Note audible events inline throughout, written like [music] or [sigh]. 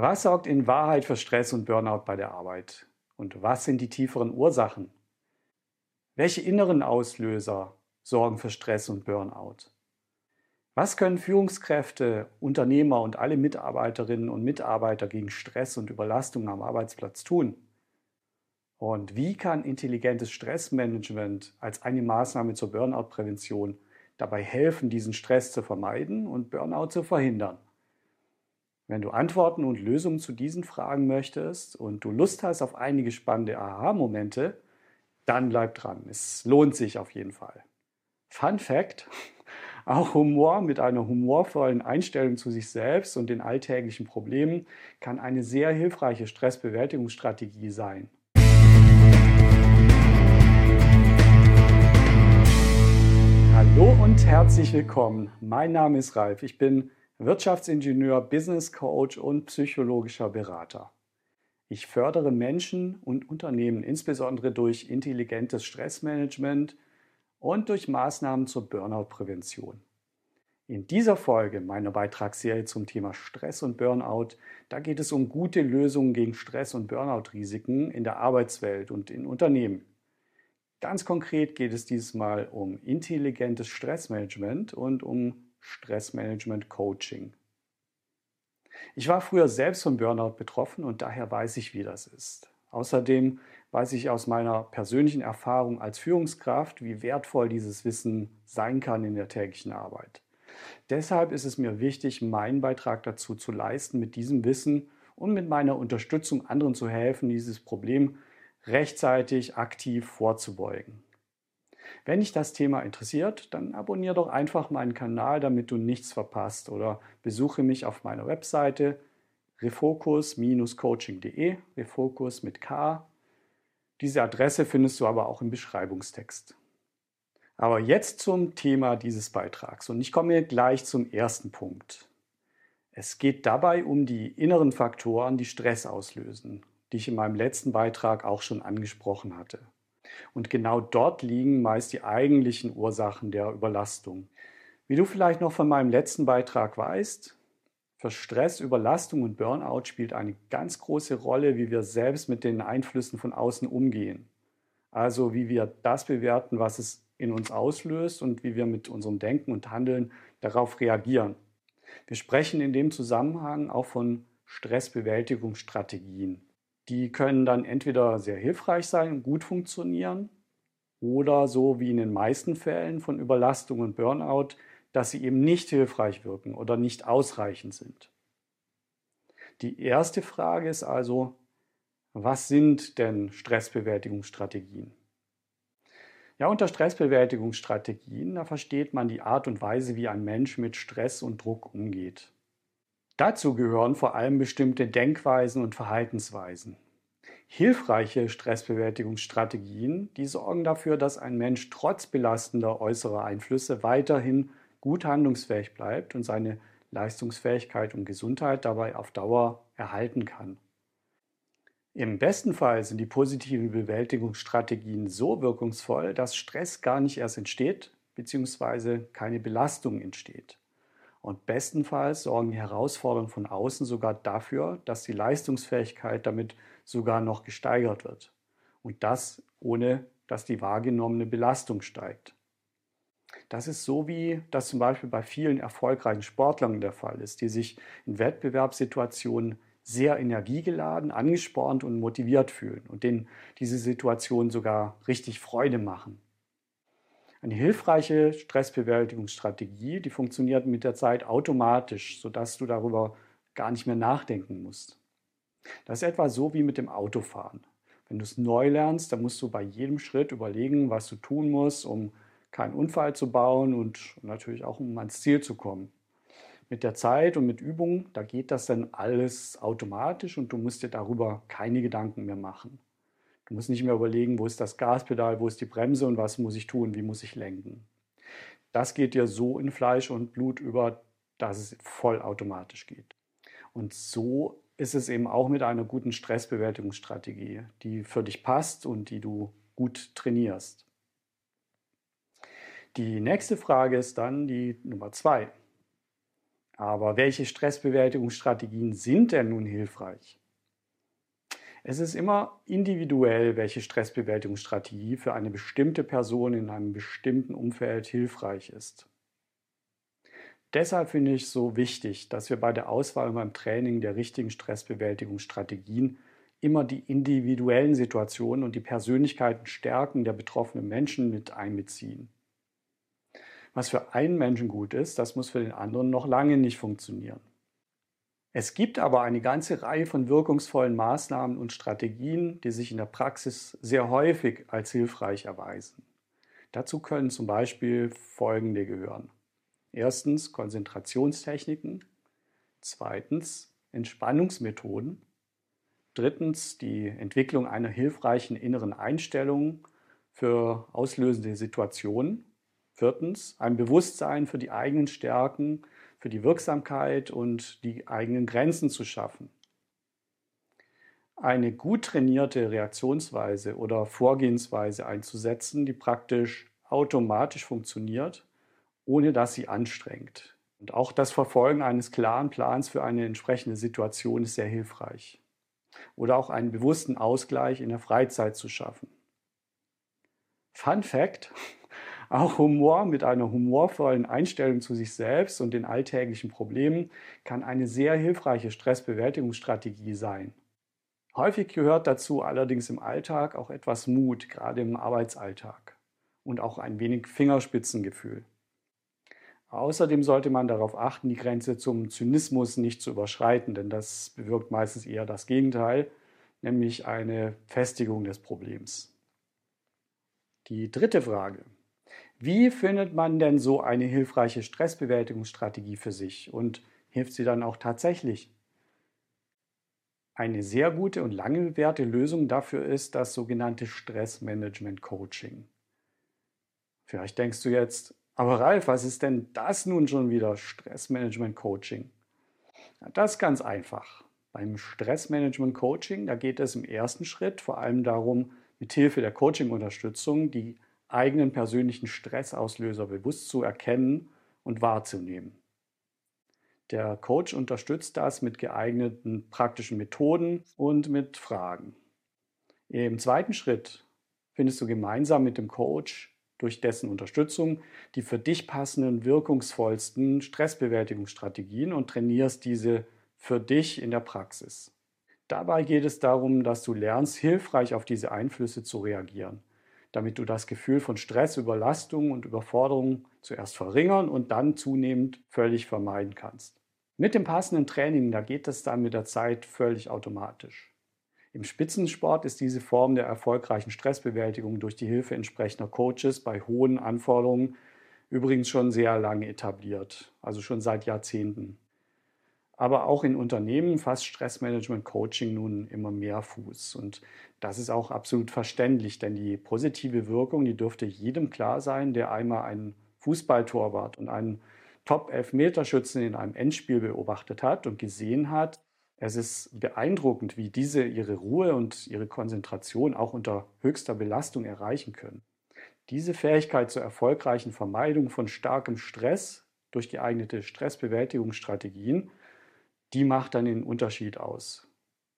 Was sorgt in Wahrheit für Stress und Burnout bei der Arbeit? Und was sind die tieferen Ursachen? Welche inneren Auslöser sorgen für Stress und Burnout? Was können Führungskräfte, Unternehmer und alle Mitarbeiterinnen und Mitarbeiter gegen Stress und Überlastung am Arbeitsplatz tun? Und wie kann intelligentes Stressmanagement als eine Maßnahme zur Burnout-Prävention dabei helfen, diesen Stress zu vermeiden und Burnout zu verhindern? Wenn du Antworten und Lösungen zu diesen Fragen möchtest und du Lust hast auf einige spannende Aha-Momente, dann bleib dran. Es lohnt sich auf jeden Fall. Fun Fact: [laughs] auch Humor mit einer humorvollen Einstellung zu sich selbst und den alltäglichen Problemen kann eine sehr hilfreiche Stressbewältigungsstrategie sein. Hallo und herzlich willkommen. Mein Name ist Ralf. Ich bin Wirtschaftsingenieur, Business Coach und psychologischer Berater. Ich fördere Menschen und Unternehmen insbesondere durch intelligentes Stressmanagement und durch Maßnahmen zur Burnout-Prävention. In dieser Folge meiner Beitragsserie zum Thema Stress und Burnout, da geht es um gute Lösungen gegen Stress- und Burnout-Risiken in der Arbeitswelt und in Unternehmen. Ganz konkret geht es diesmal um intelligentes Stressmanagement und um Stressmanagement-Coaching. Ich war früher selbst von Burnout betroffen und daher weiß ich, wie das ist. Außerdem weiß ich aus meiner persönlichen Erfahrung als Führungskraft, wie wertvoll dieses Wissen sein kann in der täglichen Arbeit. Deshalb ist es mir wichtig, meinen Beitrag dazu zu leisten, mit diesem Wissen und mit meiner Unterstützung anderen zu helfen, dieses Problem rechtzeitig aktiv vorzubeugen. Wenn dich das Thema interessiert, dann abonniere doch einfach meinen Kanal, damit du nichts verpasst oder besuche mich auf meiner Webseite refocus-coaching.de, refocus mit K. Diese Adresse findest du aber auch im Beschreibungstext. Aber jetzt zum Thema dieses Beitrags und ich komme gleich zum ersten Punkt. Es geht dabei um die inneren Faktoren, die Stress auslösen, die ich in meinem letzten Beitrag auch schon angesprochen hatte. Und genau dort liegen meist die eigentlichen Ursachen der Überlastung. Wie du vielleicht noch von meinem letzten Beitrag weißt, für Stress, Überlastung und Burnout spielt eine ganz große Rolle, wie wir selbst mit den Einflüssen von außen umgehen. Also wie wir das bewerten, was es in uns auslöst und wie wir mit unserem Denken und Handeln darauf reagieren. Wir sprechen in dem Zusammenhang auch von Stressbewältigungsstrategien. Die können dann entweder sehr hilfreich sein und gut funktionieren oder so wie in den meisten Fällen von Überlastung und Burnout, dass sie eben nicht hilfreich wirken oder nicht ausreichend sind. Die erste Frage ist also, was sind denn Stressbewältigungsstrategien? Ja, unter Stressbewältigungsstrategien, da versteht man die Art und Weise, wie ein Mensch mit Stress und Druck umgeht. Dazu gehören vor allem bestimmte Denkweisen und Verhaltensweisen. Hilfreiche Stressbewältigungsstrategien, die sorgen dafür, dass ein Mensch trotz belastender äußerer Einflüsse weiterhin gut handlungsfähig bleibt und seine Leistungsfähigkeit und Gesundheit dabei auf Dauer erhalten kann. Im besten Fall sind die positiven Bewältigungsstrategien so wirkungsvoll, dass Stress gar nicht erst entsteht bzw. keine Belastung entsteht. Und bestenfalls sorgen die Herausforderungen von außen sogar dafür, dass die Leistungsfähigkeit damit sogar noch gesteigert wird. Und das ohne, dass die wahrgenommene Belastung steigt. Das ist so, wie das zum Beispiel bei vielen erfolgreichen Sportlern der Fall ist, die sich in Wettbewerbssituationen sehr energiegeladen, angespornt und motiviert fühlen und denen diese Situation sogar richtig Freude machen. Eine hilfreiche Stressbewältigungsstrategie, die funktioniert mit der Zeit automatisch, sodass du darüber gar nicht mehr nachdenken musst. Das ist etwa so wie mit dem Autofahren. Wenn du es neu lernst, dann musst du bei jedem Schritt überlegen, was du tun musst, um keinen Unfall zu bauen und natürlich auch um ans Ziel zu kommen mit der Zeit und mit Übung, da geht das dann alles automatisch und du musst dir darüber keine Gedanken mehr machen. Du musst nicht mehr überlegen, wo ist das Gaspedal, wo ist die Bremse und was muss ich tun, wie muss ich lenken. Das geht dir so in Fleisch und Blut über, dass es vollautomatisch geht. Und so ist es eben auch mit einer guten Stressbewältigungsstrategie, die für dich passt und die du gut trainierst. Die nächste Frage ist dann die Nummer zwei. Aber welche Stressbewältigungsstrategien sind denn nun hilfreich? Es ist immer individuell, welche Stressbewältigungsstrategie für eine bestimmte Person in einem bestimmten Umfeld hilfreich ist. Deshalb finde ich es so wichtig, dass wir bei der Auswahl und beim Training der richtigen Stressbewältigungsstrategien immer die individuellen Situationen und die Persönlichkeiten stärken der betroffenen Menschen mit einbeziehen. Was für einen Menschen gut ist, das muss für den anderen noch lange nicht funktionieren. Es gibt aber eine ganze Reihe von wirkungsvollen Maßnahmen und Strategien, die sich in der Praxis sehr häufig als hilfreich erweisen. Dazu können zum Beispiel folgende gehören. Erstens Konzentrationstechniken, zweitens Entspannungsmethoden, drittens die Entwicklung einer hilfreichen inneren Einstellung für auslösende Situationen, viertens ein Bewusstsein für die eigenen Stärken für die Wirksamkeit und die eigenen Grenzen zu schaffen. Eine gut trainierte Reaktionsweise oder Vorgehensweise einzusetzen, die praktisch automatisch funktioniert, ohne dass sie anstrengt. Und auch das Verfolgen eines klaren Plans für eine entsprechende Situation ist sehr hilfreich. Oder auch einen bewussten Ausgleich in der Freizeit zu schaffen. Fun Fact, auch Humor mit einer humorvollen Einstellung zu sich selbst und den alltäglichen Problemen kann eine sehr hilfreiche Stressbewältigungsstrategie sein. Häufig gehört dazu allerdings im Alltag auch etwas Mut, gerade im Arbeitsalltag und auch ein wenig Fingerspitzengefühl. Außerdem sollte man darauf achten, die Grenze zum Zynismus nicht zu überschreiten, denn das bewirkt meistens eher das Gegenteil, nämlich eine Festigung des Problems. Die dritte Frage. Wie findet man denn so eine hilfreiche Stressbewältigungsstrategie für sich und hilft sie dann auch tatsächlich? Eine sehr gute und lange bewährte Lösung dafür ist das sogenannte Stressmanagement-Coaching. Vielleicht denkst du jetzt, aber Ralf, was ist denn das nun schon wieder Stressmanagement-Coaching? Das ist ganz einfach. Beim Stressmanagement-Coaching, da geht es im ersten Schritt vor allem darum, mit Hilfe der Coaching-Unterstützung die eigenen persönlichen Stressauslöser bewusst zu erkennen und wahrzunehmen. Der Coach unterstützt das mit geeigneten praktischen Methoden und mit Fragen. Im zweiten Schritt findest du gemeinsam mit dem Coach durch dessen Unterstützung die für dich passenden, wirkungsvollsten Stressbewältigungsstrategien und trainierst diese für dich in der Praxis. Dabei geht es darum, dass du lernst, hilfreich auf diese Einflüsse zu reagieren damit du das Gefühl von Stress, Überlastung und Überforderung zuerst verringern und dann zunehmend völlig vermeiden kannst. Mit dem passenden Training, da geht das dann mit der Zeit völlig automatisch. Im Spitzensport ist diese Form der erfolgreichen Stressbewältigung durch die Hilfe entsprechender Coaches bei hohen Anforderungen übrigens schon sehr lange etabliert, also schon seit Jahrzehnten. Aber auch in Unternehmen fasst Stressmanagement Coaching nun immer mehr Fuß. Und das ist auch absolut verständlich, denn die positive Wirkung, die dürfte jedem klar sein, der einmal einen Fußballtorwart und einen Top-Elfmeterschützen in einem Endspiel beobachtet hat und gesehen hat, es ist beeindruckend, wie diese ihre Ruhe und ihre Konzentration auch unter höchster Belastung erreichen können. Diese Fähigkeit zur erfolgreichen Vermeidung von starkem Stress durch geeignete Stressbewältigungsstrategien die macht dann den Unterschied aus.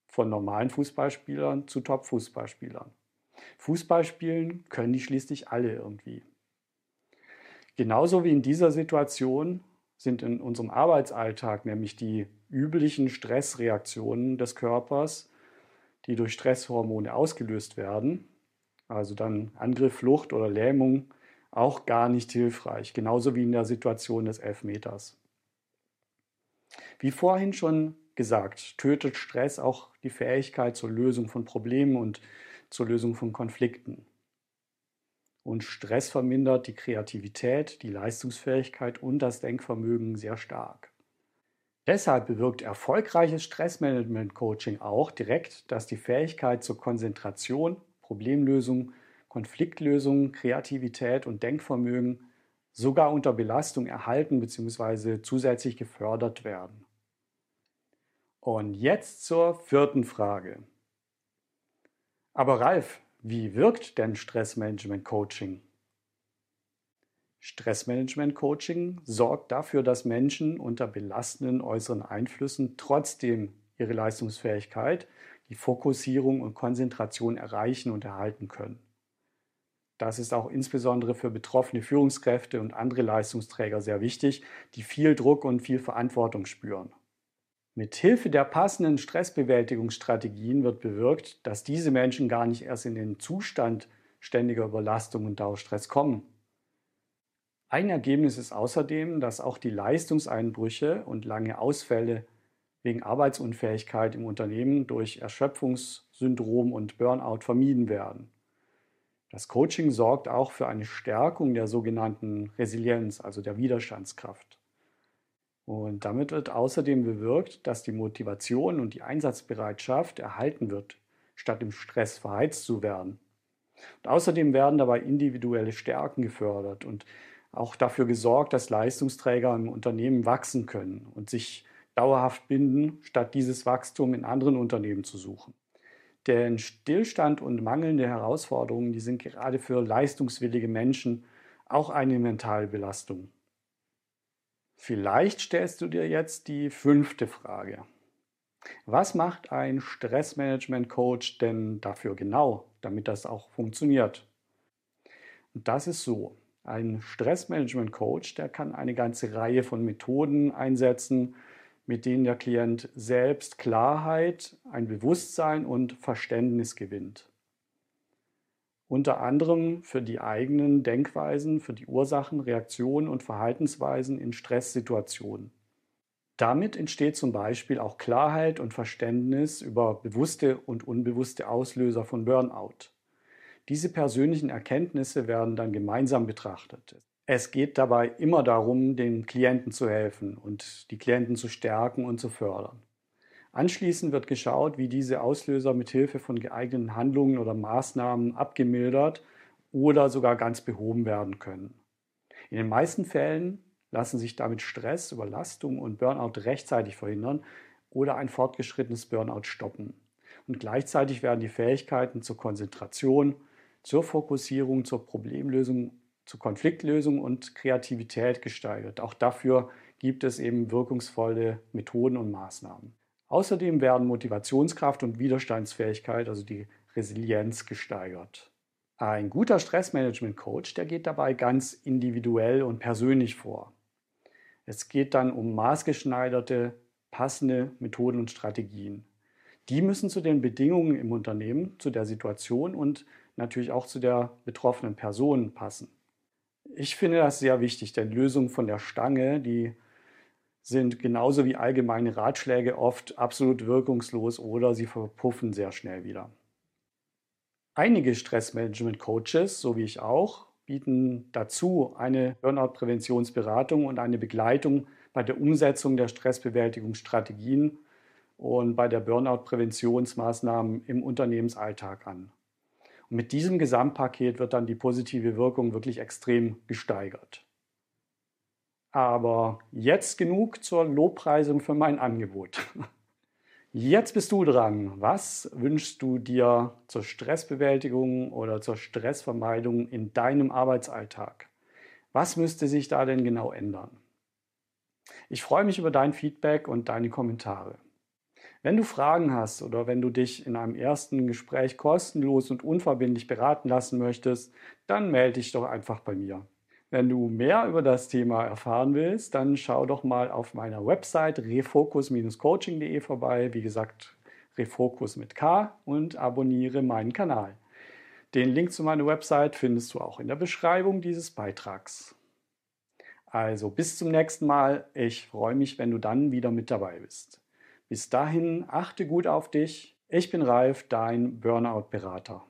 Von normalen Fußballspielern zu Top-Fußballspielern. Fußball spielen können die schließlich alle irgendwie. Genauso wie in dieser Situation sind in unserem Arbeitsalltag nämlich die üblichen Stressreaktionen des Körpers, die durch Stresshormone ausgelöst werden, also dann Angriff, Flucht oder Lähmung, auch gar nicht hilfreich, genauso wie in der Situation des Elfmeters. Wie vorhin schon gesagt, tötet Stress auch die Fähigkeit zur Lösung von Problemen und zur Lösung von Konflikten. Und Stress vermindert die Kreativität, die Leistungsfähigkeit und das Denkvermögen sehr stark. Deshalb bewirkt erfolgreiches Stressmanagement-Coaching auch direkt, dass die Fähigkeit zur Konzentration, Problemlösung, Konfliktlösung, Kreativität und Denkvermögen sogar unter Belastung erhalten bzw. zusätzlich gefördert werden. Und jetzt zur vierten Frage. Aber Ralf, wie wirkt denn Stressmanagement Coaching? Stressmanagement-Coaching sorgt dafür, dass Menschen unter belastenden äußeren Einflüssen trotzdem ihre Leistungsfähigkeit, die Fokussierung und Konzentration erreichen und erhalten können. Das ist auch insbesondere für betroffene Führungskräfte und andere Leistungsträger sehr wichtig, die viel Druck und viel Verantwortung spüren. Mit Hilfe der passenden Stressbewältigungsstrategien wird bewirkt, dass diese Menschen gar nicht erst in den Zustand ständiger Überlastung und Dauerstress kommen. Ein Ergebnis ist außerdem, dass auch die Leistungseinbrüche und lange Ausfälle wegen Arbeitsunfähigkeit im Unternehmen durch Erschöpfungssyndrom und Burnout vermieden werden. Das Coaching sorgt auch für eine Stärkung der sogenannten Resilienz, also der Widerstandskraft. Und damit wird außerdem bewirkt, dass die Motivation und die Einsatzbereitschaft erhalten wird, statt im Stress verheizt zu werden. Und außerdem werden dabei individuelle Stärken gefördert und auch dafür gesorgt, dass Leistungsträger im Unternehmen wachsen können und sich dauerhaft binden, statt dieses Wachstum in anderen Unternehmen zu suchen. Denn Stillstand und mangelnde Herausforderungen, die sind gerade für leistungswillige Menschen auch eine mentale Belastung. Vielleicht stellst du dir jetzt die fünfte Frage. Was macht ein Stressmanagement-Coach denn dafür genau, damit das auch funktioniert? Und das ist so. Ein Stressmanagement-Coach, der kann eine ganze Reihe von Methoden einsetzen, mit denen der Klient selbst Klarheit, ein Bewusstsein und Verständnis gewinnt. Unter anderem für die eigenen Denkweisen, für die Ursachen, Reaktionen und Verhaltensweisen in Stresssituationen. Damit entsteht zum Beispiel auch Klarheit und Verständnis über bewusste und unbewusste Auslöser von Burnout. Diese persönlichen Erkenntnisse werden dann gemeinsam betrachtet. Es geht dabei immer darum, den Klienten zu helfen und die Klienten zu stärken und zu fördern. Anschließend wird geschaut, wie diese Auslöser mit Hilfe von geeigneten Handlungen oder Maßnahmen abgemildert oder sogar ganz behoben werden können. In den meisten Fällen lassen sich damit Stress, Überlastung und Burnout rechtzeitig verhindern oder ein fortgeschrittenes Burnout stoppen. Und gleichzeitig werden die Fähigkeiten zur Konzentration, zur Fokussierung, zur Problemlösung zu Konfliktlösung und Kreativität gesteigert. Auch dafür gibt es eben wirkungsvolle Methoden und Maßnahmen. Außerdem werden Motivationskraft und Widerstandsfähigkeit, also die Resilienz, gesteigert. Ein guter Stressmanagement-Coach, der geht dabei ganz individuell und persönlich vor. Es geht dann um maßgeschneiderte, passende Methoden und Strategien. Die müssen zu den Bedingungen im Unternehmen, zu der Situation und natürlich auch zu der betroffenen Person passen. Ich finde das sehr wichtig, denn Lösungen von der Stange, die sind genauso wie allgemeine Ratschläge oft absolut wirkungslos oder sie verpuffen sehr schnell wieder. Einige Stressmanagement-Coaches, so wie ich auch, bieten dazu eine Burnout-Präventionsberatung und eine Begleitung bei der Umsetzung der Stressbewältigungsstrategien und bei der Burnout-Präventionsmaßnahmen im Unternehmensalltag an. Und mit diesem Gesamtpaket wird dann die positive Wirkung wirklich extrem gesteigert. Aber jetzt genug zur Lobpreisung für mein Angebot. [laughs] Jetzt bist du dran. Was wünschst du dir zur Stressbewältigung oder zur Stressvermeidung in deinem Arbeitsalltag? Was müsste sich da denn genau ändern? Ich freue mich über dein Feedback und deine Kommentare. Wenn du Fragen hast oder wenn du dich in einem ersten Gespräch kostenlos und unverbindlich beraten lassen möchtest, dann melde dich doch einfach bei mir. Wenn du mehr über das Thema erfahren willst, dann schau doch mal auf meiner Website refocus-coaching.de vorbei. Wie gesagt, Refocus mit K und abonniere meinen Kanal. Den Link zu meiner Website findest du auch in der Beschreibung dieses Beitrags. Also bis zum nächsten Mal. Ich freue mich, wenn du dann wieder mit dabei bist. Bis dahin, achte gut auf dich. Ich bin Ralf, dein Burnout-Berater.